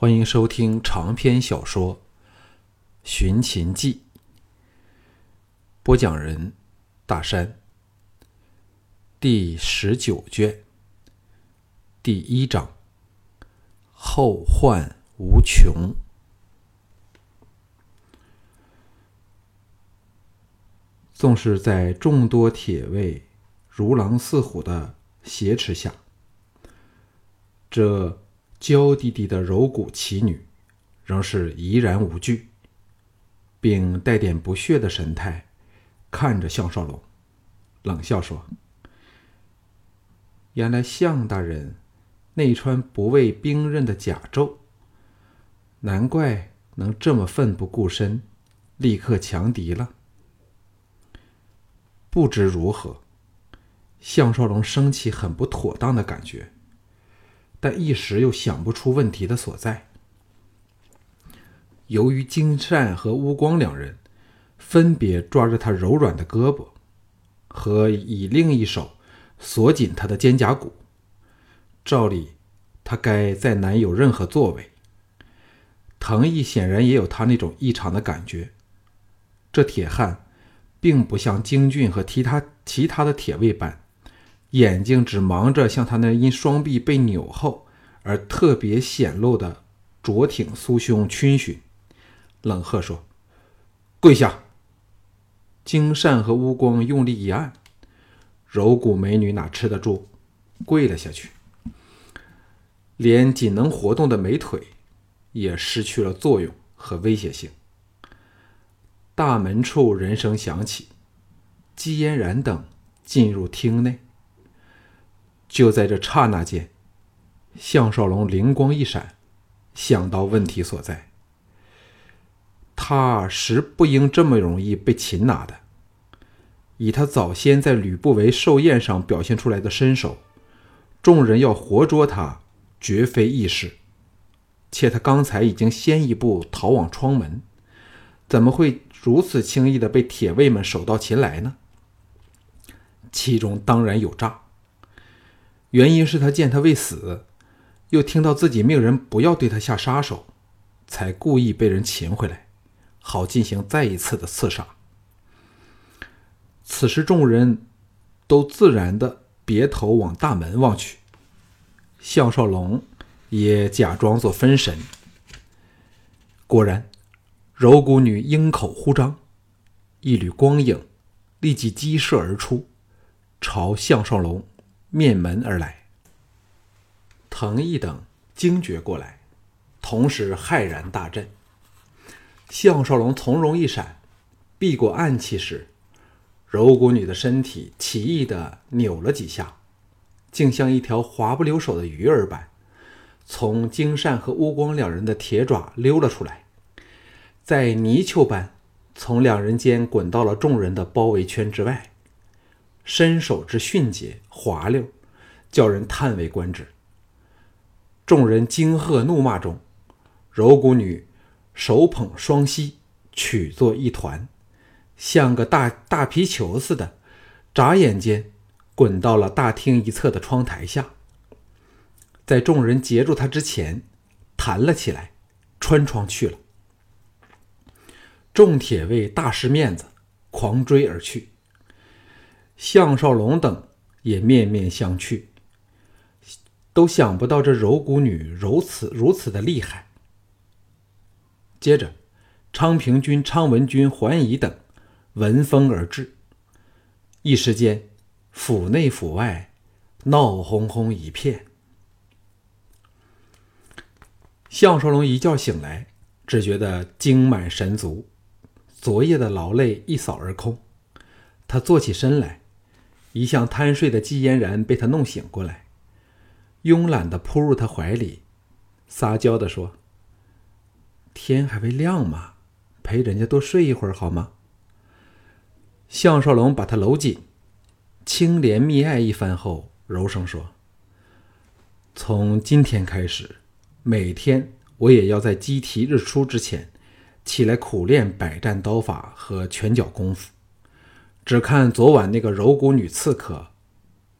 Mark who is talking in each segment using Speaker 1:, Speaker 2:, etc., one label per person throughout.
Speaker 1: 欢迎收听长篇小说《寻秦记》，播讲人：大山。第十九卷，第一章：后患无穷。纵是在众多铁卫如狼似虎的挟持下，这。娇滴滴的柔骨奇女，仍是怡然无惧，并带点不屑的神态看着项少龙，冷笑说：“原来项大人内穿不畏兵刃的甲胄，难怪能这么奋不顾身，立刻强敌了。”不知如何，项少龙升起很不妥当的感觉。但一时又想不出问题的所在。由于金善和乌光两人分别抓着他柔软的胳膊，和以另一手锁紧他的肩胛骨，照理他该再难有任何作为。藤毅显然也有他那种异常的感觉。这铁汉并不像京俊和其他其他的铁卫般。眼睛只忙着向他那因双臂被扭后而特别显露的卓挺酥胸逡巡，冷喝说：“跪下！”金善和乌光用力一按，柔骨美女哪吃得住，跪了下去，连仅能活动的美腿也失去了作用和威胁性。大门处人声响起，姬嫣然等进入厅内。就在这刹那间，项少龙灵光一闪，想到问题所在。他实不应这么容易被擒拿的。以他早先在吕不韦寿宴上表现出来的身手，众人要活捉他绝非易事。且他刚才已经先一步逃往窗门，怎么会如此轻易的被铁卫们手到擒来呢？其中当然有诈。原因是他见他未死，又听到自己命人不要对他下杀手，才故意被人擒回来，好进行再一次的刺杀。此时众人都自然的别头往大门望去，项少龙也假装作分神。果然，柔骨女鹰口呼张，一缕光影立即激射而出，朝项少龙。面门而来，藤毅等惊觉过来，同时骇然大震。项少龙从容一闪，避过暗器时，柔骨女的身体奇异的扭了几下，竟像一条滑不溜手的鱼儿般，从金善和乌光两人的铁爪溜了出来，在泥鳅般从两人间滚到了众人的包围圈之外。身手之迅捷滑溜，叫人叹为观止。众人惊喝怒骂中，柔骨女手捧双膝，曲作一团，像个大大皮球似的，眨眼间滚到了大厅一侧的窗台下，在众人截住她之前，弹了起来，穿窗去了。众铁卫大失面子，狂追而去。项少龙等也面面相觑，都想不到这柔骨女如此如此的厉害。接着，昌平君、昌文君、桓仪等闻风而至，一时间，府内府外闹哄哄一片。项少龙一觉醒来，只觉得精满神足，昨夜的劳累一扫而空。他坐起身来。一向贪睡的季嫣然被他弄醒过来，慵懒的扑入他怀里，撒娇的说：“天还未亮嘛，陪人家多睡一会儿好吗？”项少龙把他搂紧，清怜密爱一番后，柔声说：“从今天开始，每天我也要在鸡啼日出之前，起来苦练百战刀法和拳脚功夫。”只看昨晚那个柔骨女刺客，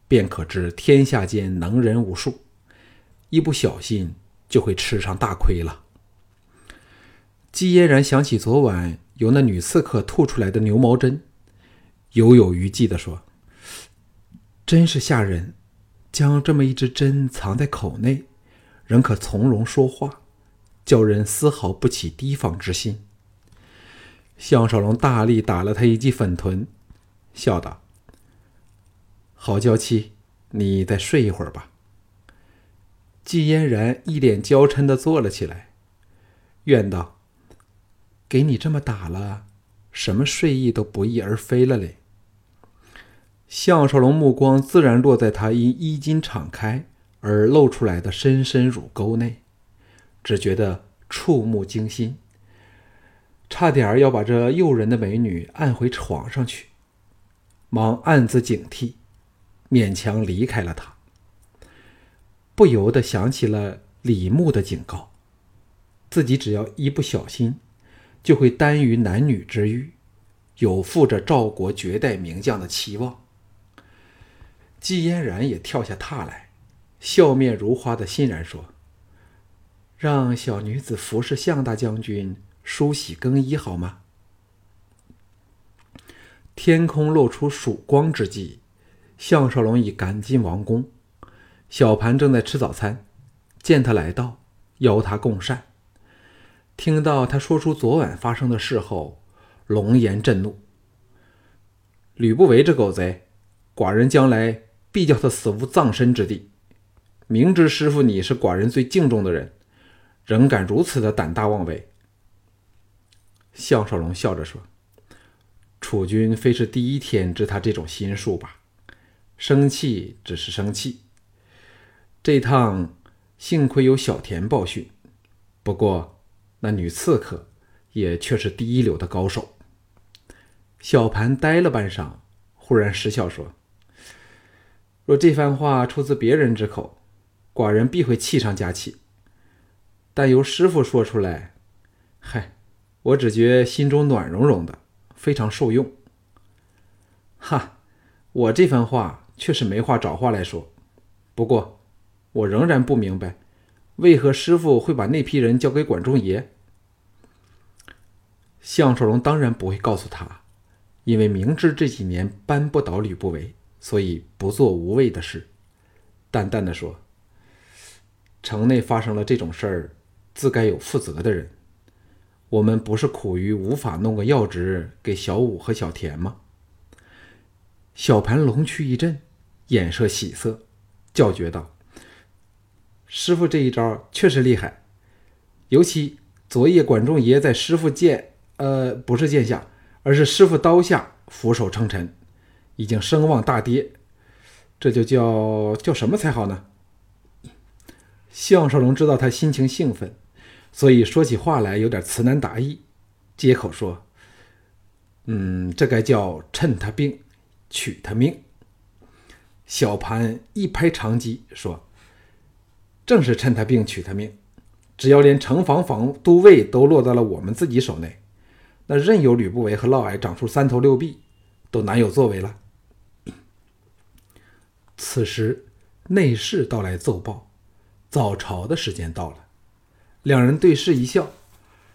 Speaker 1: 便可知天下间能人无数。一不小心就会吃上大亏了。季嫣然想起昨晚由那女刺客吐出来的牛毛针，犹有余悸的说：“真是吓人，将这么一支针藏在口内，仍可从容说话，叫人丝毫不起提防之心。”项少龙大力打了他一记粉臀，笑道：“好娇妻，你再睡一会儿吧。”季嫣然一脸娇嗔的坐了起来，怨道。给你这么打了，什么睡意都不翼而飞了嘞。项少龙目光自然落在他因衣襟敞开而露出来的深深乳沟内，只觉得触目惊心，差点要把这诱人的美女按回床上去，忙暗自警惕，勉强离开了他。不由得想起了李牧的警告，自己只要一不小心。就会耽于男女之欲，有负着赵国绝代名将的期望。季嫣然也跳下榻来，笑面如花的欣然说：“让小女子服侍项大将军梳洗更衣好吗？”天空露出曙光之际，项少龙已赶进王宫。小盘正在吃早餐，见他来到，邀他共膳。听到他说出昨晚发生的事后，龙颜震怒。吕不韦这狗贼，寡人将来必叫他死无葬身之地。明知师傅你是寡人最敬重的人，仍敢如此的胆大妄为。项少龙笑着说：“楚军非是第一天知他这种心术吧？生气只是生气。这趟幸亏有小田报讯，不过……”那女刺客也却是第一流的高手。小盘呆了半晌，忽然失笑说：“若这番话出自别人之口，寡人必会气上加气；但由师傅说出来，嗨，我只觉心中暖融融的，非常受用。”哈，我这番话却是没话找话来说。不过，我仍然不明白。为何师傅会把那批人交给管仲爷？项少龙当然不会告诉他，因为明知这几年扳不倒吕不韦，所以不做无谓的事。淡淡的说：“城内发生了这种事儿，自该有负责的人。我们不是苦于无法弄个要职给小五和小田吗？”小盘龙躯一震，眼射喜色，叫绝道。师傅这一招确实厉害，尤其昨夜管仲爷在师傅剑，呃，不是剑下，而是师傅刀下俯首称臣，已经声望大跌，这就叫叫什么才好呢？项少龙知道他心情兴奋，所以说起话来有点词难达意，接口说：“嗯，这该叫趁他病，取他命。”小盘一拍长戟说。正是趁他病取他命，只要连城防防都尉都落到了我们自己手内，那任由吕不韦和嫪毐长出三头六臂，都难有作为了。此时内侍到来奏报，早朝的时间到了，两人对视一笑，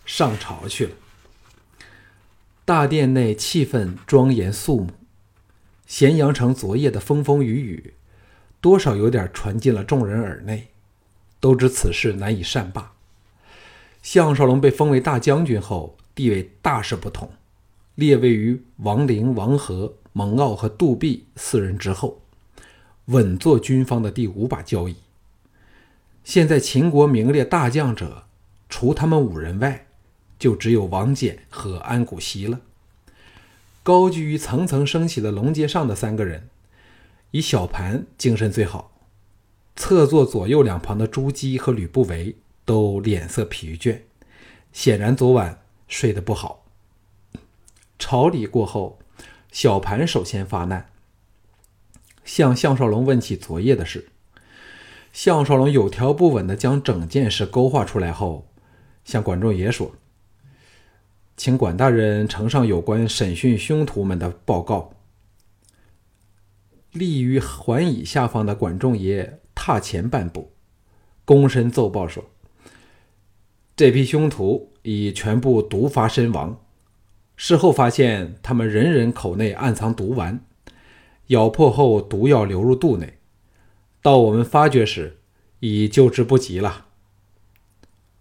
Speaker 1: 上朝去了。大殿内气氛庄严肃穆，咸阳城昨夜的风风雨雨，多少有点传进了众人耳内。都知此事难以善罢。项少龙被封为大将军后，地位大是不同，列位于王陵、王和、蒙骜和杜弼四人之后，稳坐军方的第五把交椅。现在秦国名列大将者，除他们五人外，就只有王翦和安谷西了。高居于层层升起的龙阶上的三个人，以小盘精神最好。侧坐左右两旁的朱姬和吕不韦都脸色疲倦，显然昨晚睡得不好。朝礼过后，小盘首先发难，向项少龙问起昨夜的事。项少龙有条不紊地将整件事勾画出来后，向管仲爷说：“请管大人呈上有关审讯凶徒们的报告。”立于环椅下方的管仲爷。踏前半步，躬身奏报说：“这批凶徒已全部毒发身亡。事后发现，他们人人口内暗藏毒丸，咬破后毒药流入肚内。到我们发觉时，已救之不及了。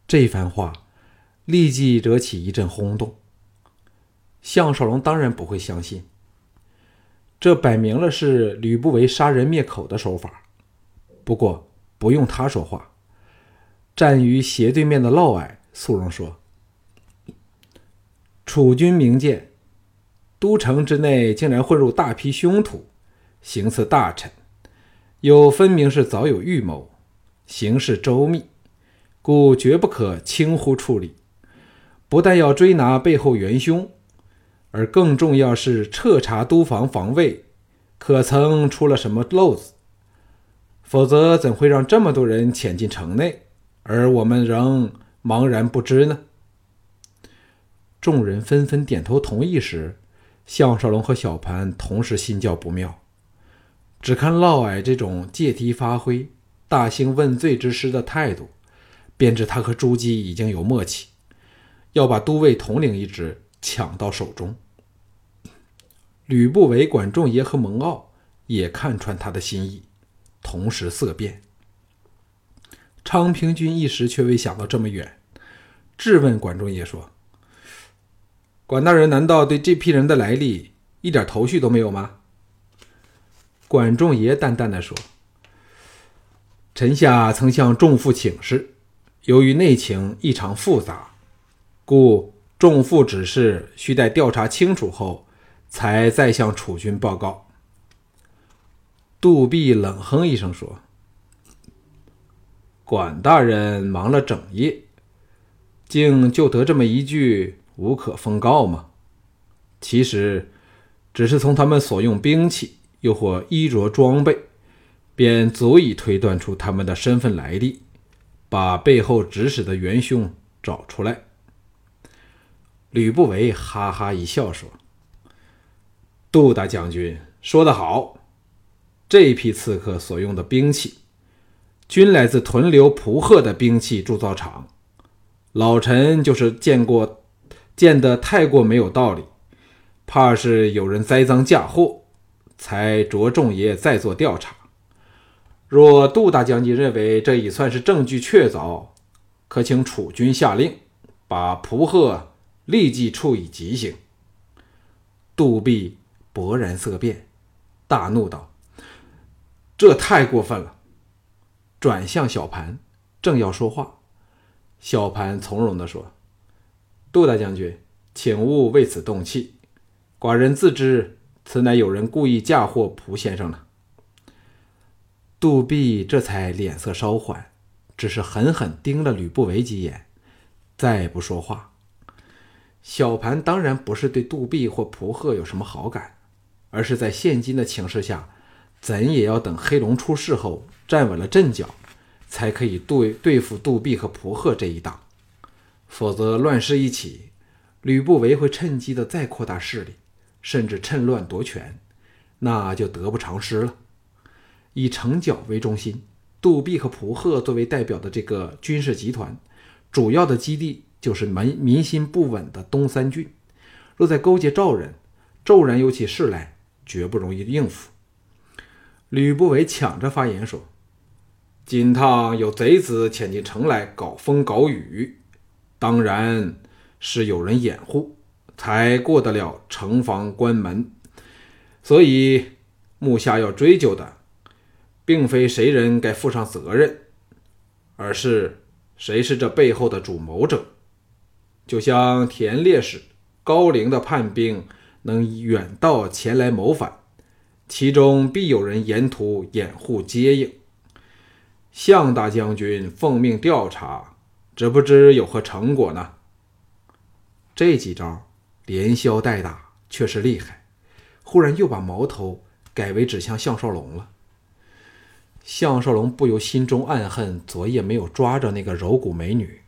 Speaker 1: 这番话立即惹起一阵轰动。项少龙当然不会相信，这摆明了是吕不韦杀人灭口的手法。不过不用他说话，站于斜对面的嫪毐肃容说。楚军明鉴，都城之内竟然混入大批凶徒，行刺大臣，有分明是早有预谋，行事周密，故绝不可轻忽处理。不但要追拿背后元凶，而更重要是彻查都防防卫，可曾出了什么漏子？否则怎会让这么多人潜进城内，而我们仍茫然不知呢？众人纷纷点头同意时，项少龙和小盘同时心叫不妙。只看嫪毐这种借题发挥、大兴问罪之师的态度，便知他和朱姬已经有默契，要把都尉统领一职抢到手中。吕不韦、管仲爷和蒙骜也看穿他的心意，同时色变。昌平君一时却未想到这么远，质问管仲爷说。管大人难道对这批人的来历一点头绪都没有吗？管仲爷淡淡的说：“臣下曾向仲父请示，由于内情异常复杂，故仲父指示需待调查清楚后，才再向楚军报告。”杜弼冷哼一声说：“管大人忙了整夜，竟就得这么一句。”无可奉告吗？其实，只是从他们所用兵器，又或衣着装备，便足以推断出他们的身份来历，把背后指使的元凶找出来。吕不韦哈哈一笑说：“杜大将军说得好，这批刺客所用的兵器，均来自屯留蒲贺的兵器铸造厂。老臣就是见过。”见得太过没有道理，怕是有人栽赃嫁祸，才着重爷再做调查。若杜大将军认为这已算是证据确凿，可请楚军下令，把蒲贺立即处以极刑。杜弼勃然色变，大怒道：“这太过分了！”转向小盘，正要说话，小盘从容地说。杜大将军，请勿为此动气。寡人自知此乃有人故意嫁祸蒲先生呢。杜弼这才脸色稍缓，只是狠狠盯了吕不韦几眼，再不说话。小盘当然不是对杜弼或蒲贺有什么好感，而是在现今的情势下，怎也要等黑龙出事后站稳了阵脚，才可以对对付杜弼和蒲贺这一档。否则乱世一起，吕不韦会趁机的再扩大势力，甚至趁乱夺权，那就得不偿失了。以城角为中心，杜弼和蒲贺作为代表的这个军事集团，主要的基地就是民民心不稳的东三郡。若再勾结赵人，骤然有起事来，绝不容易应付。吕不韦抢着发言说：“金汤有贼子潜进城来搞风搞雨。”当然是有人掩护，才过得了城防关门。所以目下要追究的，并非谁人该负上责任，而是谁是这背后的主谋者。就像田烈士高龄的叛兵能远道前来谋反，其中必有人沿途掩护接应。向大将军奉命调查。只不知有何成果呢？这几招连消带打，确实厉害。忽然又把矛头改为指向项少龙了。项少龙不由心中暗恨，昨夜没有抓着那个柔骨美女，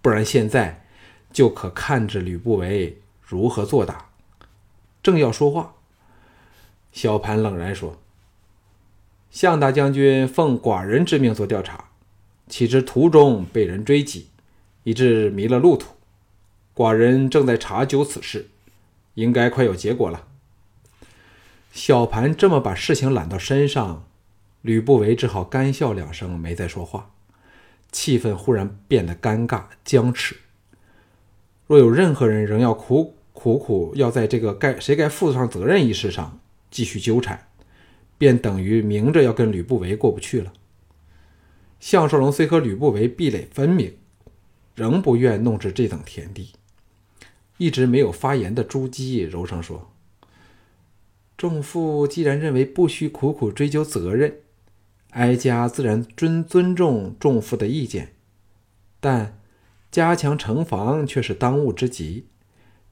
Speaker 1: 不然现在就可看着吕不韦如何作答。正要说话，小盘冷然说：“项大将军奉寡人之命做调查。”岂知途中被人追击，以致迷了路途。寡人正在查究此事，应该快有结果了。”小盘这么把事情揽到身上，吕不韦只好干笑两声，没再说话。气氛忽然变得尴尬僵持。若有任何人仍要苦苦苦要在这个该谁该负上责任一事上继续纠缠，便等于明着要跟吕不韦过不去了。项少龙虽和吕不韦壁垒分明，仍不愿弄至这等田地。一直没有发言的朱姬柔声说。仲父既然认为不需苦苦追究责任，哀家自然尊尊重仲父的意见。但加强城防却是当务之急，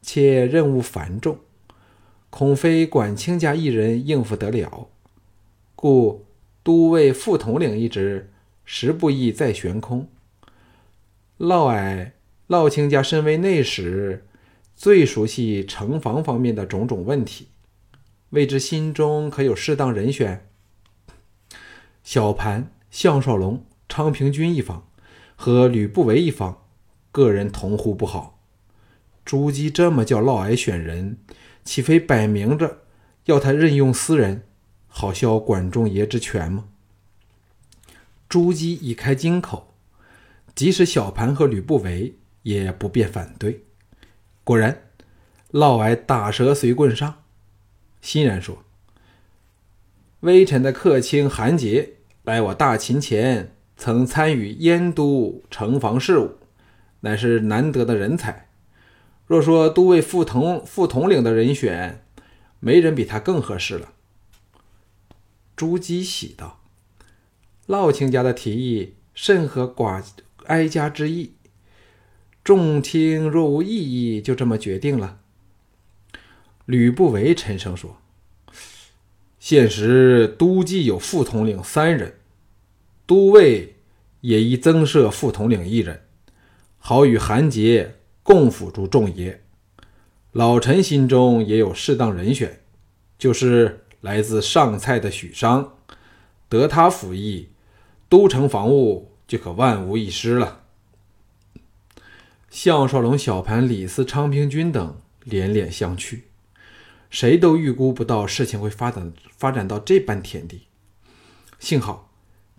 Speaker 1: 且任务繁重，恐非管卿家一人应付得了。故都尉副统领一职，实不易再悬空。嫪毐、嫪卿家身为内史，最熟悉城防方面的种种问题。未知心中可有适当人选？小盘、项少龙、昌平君一方和吕不韦一方，个人同呼不好。朱姬这么叫嫪毐选人，岂非摆明着要他任用私人，好消管仲爷之权吗？朱姬已开金口，即使小盘和吕不韦也不便反对。果然，嫪毐打蛇随棍上。欣然说：“微臣的客卿韩杰来我大秦前，曾参与燕都城防事务，乃是难得的人才。若说都尉副统副统领的人选，没人比他更合适了。”朱姬喜道：“嫪卿家的提议甚合寡哀家之意，众卿若无异议，就这么决定了。”吕不韦沉声说：“现时都记有副统领三人，都尉也宜增设副统领一人，好与韩杰共辅助众爷。老臣心中也有适当人选，就是来自上蔡的许商，得他辅翼，都城防务就可万无一失了。”项少龙、小盘、李斯、昌平君等连连相觑。谁都预估不到事情会发展发展到这般田地。幸好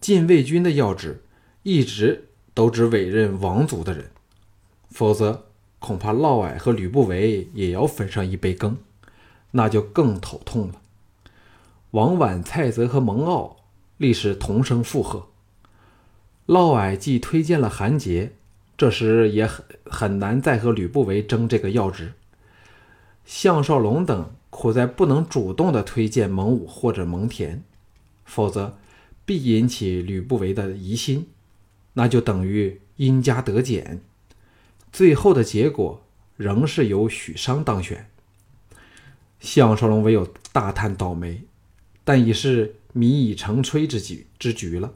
Speaker 1: 禁卫军的要职一直都只委任王族的人，否则恐怕嫪毐和吕不韦也要分上一杯羹，那就更头痛了。王绾、蔡泽和蒙骜立时同声附和。嫪毐既推荐了韩杰，这时也很很难再和吕不韦争这个要职。项少龙等。苦在不能主动的推荐蒙武或者蒙恬，否则必引起吕不韦的疑心，那就等于因家得减。最后的结果仍是由许商当选。项少龙唯有大叹倒霉，但已是米已成炊之局之局了。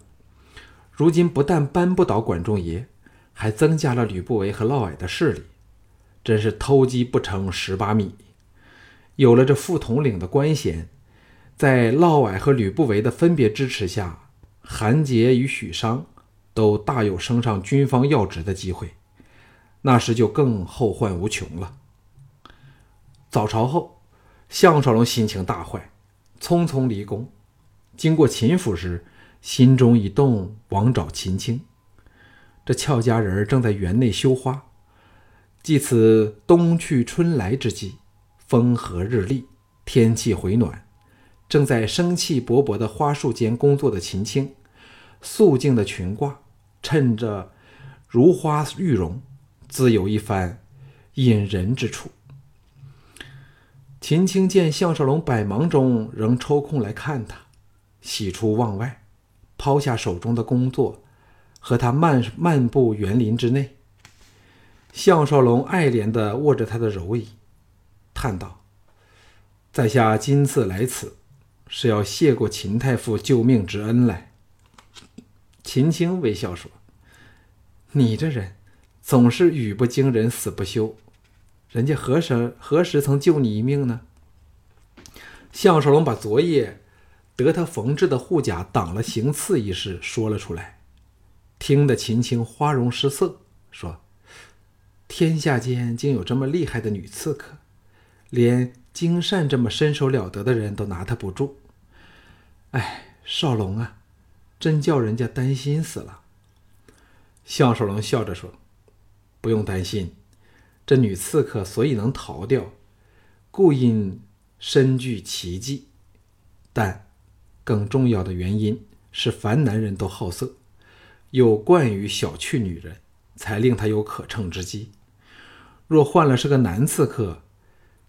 Speaker 1: 如今不但扳不倒管仲爷，还增加了吕不韦和嫪毐的势力，真是偷鸡不成蚀把米。有了这副统领的官衔，在嫪毐和吕不韦的分别支持下，韩杰与许商都大有升上军方要职的机会。那时就更后患无穷了。早朝后，项少龙心情大坏，匆匆离宫。经过秦府时，心中一动，往找秦青。这俏佳人正在园内绣花，即此冬去春来之际。风和日丽，天气回暖，正在生气勃勃的花树间工作的秦青，素净的裙褂衬着如花玉容，自有一番引人之处。秦青见项少龙百忙中仍抽空来看他，喜出望外，抛下手中的工作，和他漫漫步园林之内。项少龙爱怜地握着他的柔椅。叹道：“在下今次来此，是要谢过秦太傅救命之恩来。”秦青微笑说：“你这人总是语不惊人死不休，人家何时何时曾救你一命呢？”项少龙把昨夜得他缝制的护甲挡了行刺一事说了出来，听得秦青花容失色，说：“天下间竟有这么厉害的女刺客，连金善这么身手了得的人都拿他不住。哎，少龙啊，真叫人家担心死了。项少龙笑着说：“不用担心，这女刺客所以能逃掉，故因身具奇技，但更重要的原因是凡男人都好色，有惯于小觑女人，才令他有可乘之机。若换了是个男刺客，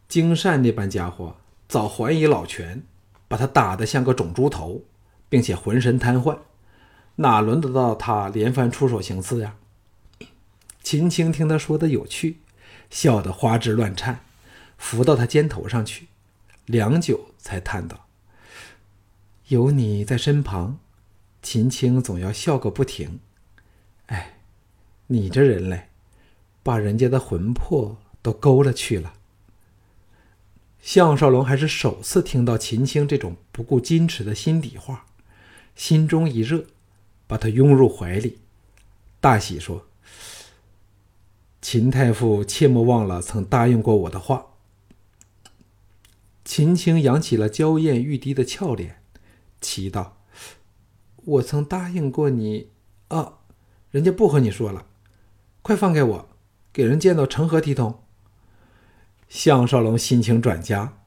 Speaker 1: 精善那般家伙早还以老拳，把他打得像个肿猪头，并且浑身瘫痪。”哪轮得到他连番出手行刺呀？秦青听他说的有趣，笑得花枝乱颤，扶到他肩头上去，良久才叹道：“有你在身旁，秦青总要笑个不停。哎，你这人嘞，把人家的魂魄都勾了去了。”项少龙还是首次听到秦青这种不顾矜持的心底话，心中一热。把他拥入怀里，大喜说：“秦太傅切莫忘了曾答应过我的话。”秦青扬起了娇艳欲滴的俏脸，祈道：“我曾答应过你啊，人家不和你说了，快放开我，给人见到成何体统？”项少龙心情转佳，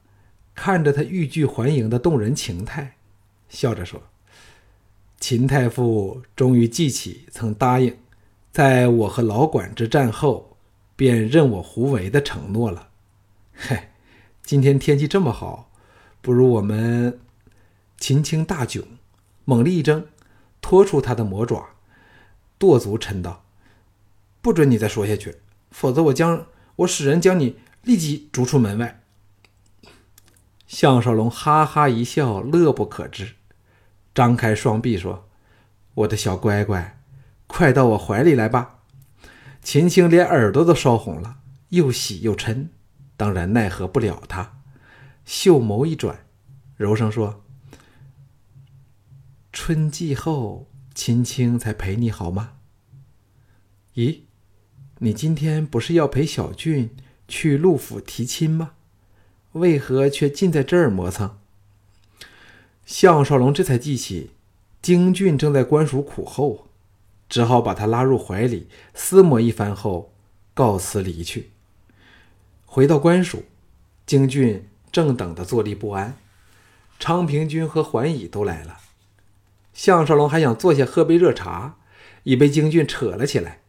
Speaker 1: 看着他欲拒还迎的动人情态，笑着说。秦太傅终于记起曾答应，在我和老管之战后，便任我胡为的承诺了。嘿，今天天气这么好，不如我们……秦青大窘，猛力一挣，拖出他的魔爪，跺足嗔道：“不准你再说下去，否则我将我使人将你立即逐出门外。”项少龙哈哈一笑，乐不可支。张开双臂说：“我的小乖乖，快到我怀里来吧。”秦青连耳朵都烧红了，又喜又嗔，当然奈何不了他。秀眸一转，柔声说：“春季后，秦青才陪你好吗？”咦，你今天不是要陪小俊去陆府提亲吗？为何却尽在这儿磨蹭？项少龙这才记起，京俊正在官署苦候，只好把他拉入怀里，厮磨一番后，告辞离去。回到官署，京俊正等得坐立不安，昌平君和桓乙都来了。项少龙还想坐下喝杯热茶，已被京俊扯了起来。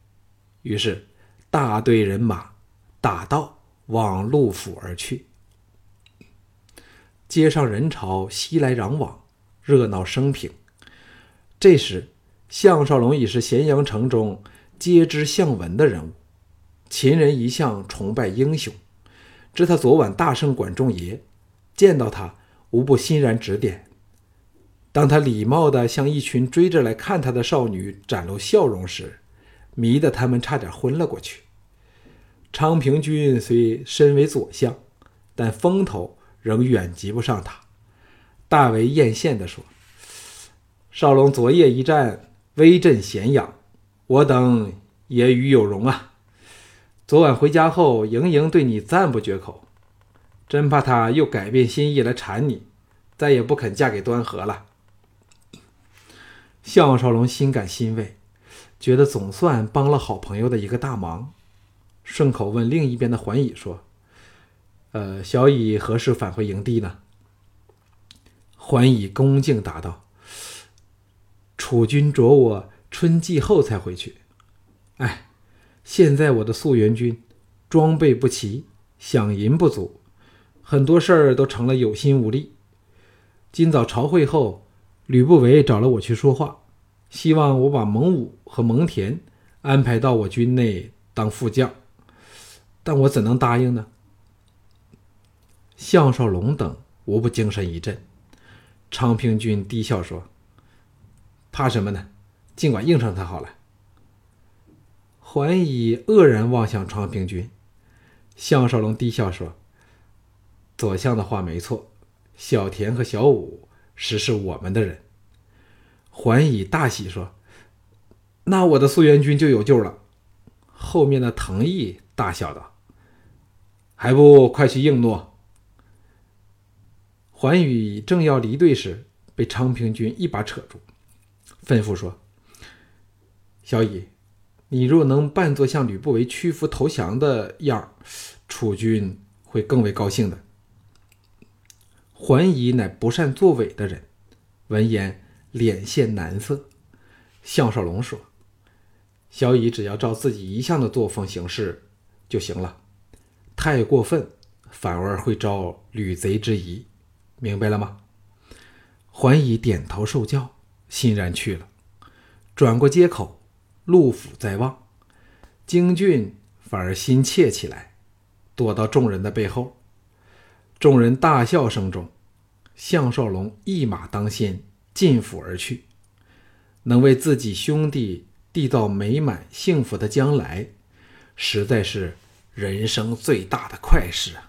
Speaker 1: 于是，大队人马打道往陆府而去。街上人潮熙来攘往，热闹生平。这时，项少龙已是咸阳城中皆知向闻的人物。秦人一向崇拜英雄，知他昨晚大胜管仲爷，见到他无不欣然指点。当他礼貌地向一群追着来看他的少女展露笑容时，迷得他们差点昏了过去。昌平君虽身为左相，但风头。仍远及不上他，大为艳羡地说：“少龙昨夜一战威震咸阳，我等也与有荣啊。昨晚回家后，盈盈对你赞不绝口，真怕他又改变心意来缠你，再也不肯嫁给端和了。”项少龙心感欣慰，觉得总算帮了好朋友的一个大忙，顺口问另一边的桓乙说。呃，小乙何时返回营地呢？桓乙恭敬答道：“楚军着我春季后才回去。哎，现在我的溯源军装备不齐，饷银不足，很多事儿都成了有心无力。今早朝会后，吕不韦找了我去说话，希望我把蒙武和蒙恬安排到我军内当副将，但我怎能答应呢？”项少龙等无不精神一振，昌平君低笑说：“怕什么呢？尽管应承他好了。”桓乙愕然望向昌平君，项少龙低笑说：“左相的话没错，小田和小武实是我们的人。”桓乙大喜说：“那我的素元君就有救了。”后面的藤毅大笑道：“还不快去应诺！”桓宇正要离队时，被昌平君一把扯住，吩咐说：“小乙，你若能扮作向吕不韦屈服投降的样楚军会更为高兴的。”桓乙乃不善作伪的人，闻言脸现难色。项少龙说：“小乙只要照自己一向的作风行事就行了，太过分反而会招吕贼之疑。”明白了吗？桓乙点头受教，欣然去了。转过街口，陆府在望，京俊反而心怯起来，躲到众人的背后。众人大笑声中，项少龙一马当先进府而去。能为自己兄弟缔造美满幸福的将来，实在是人生最大的快事啊！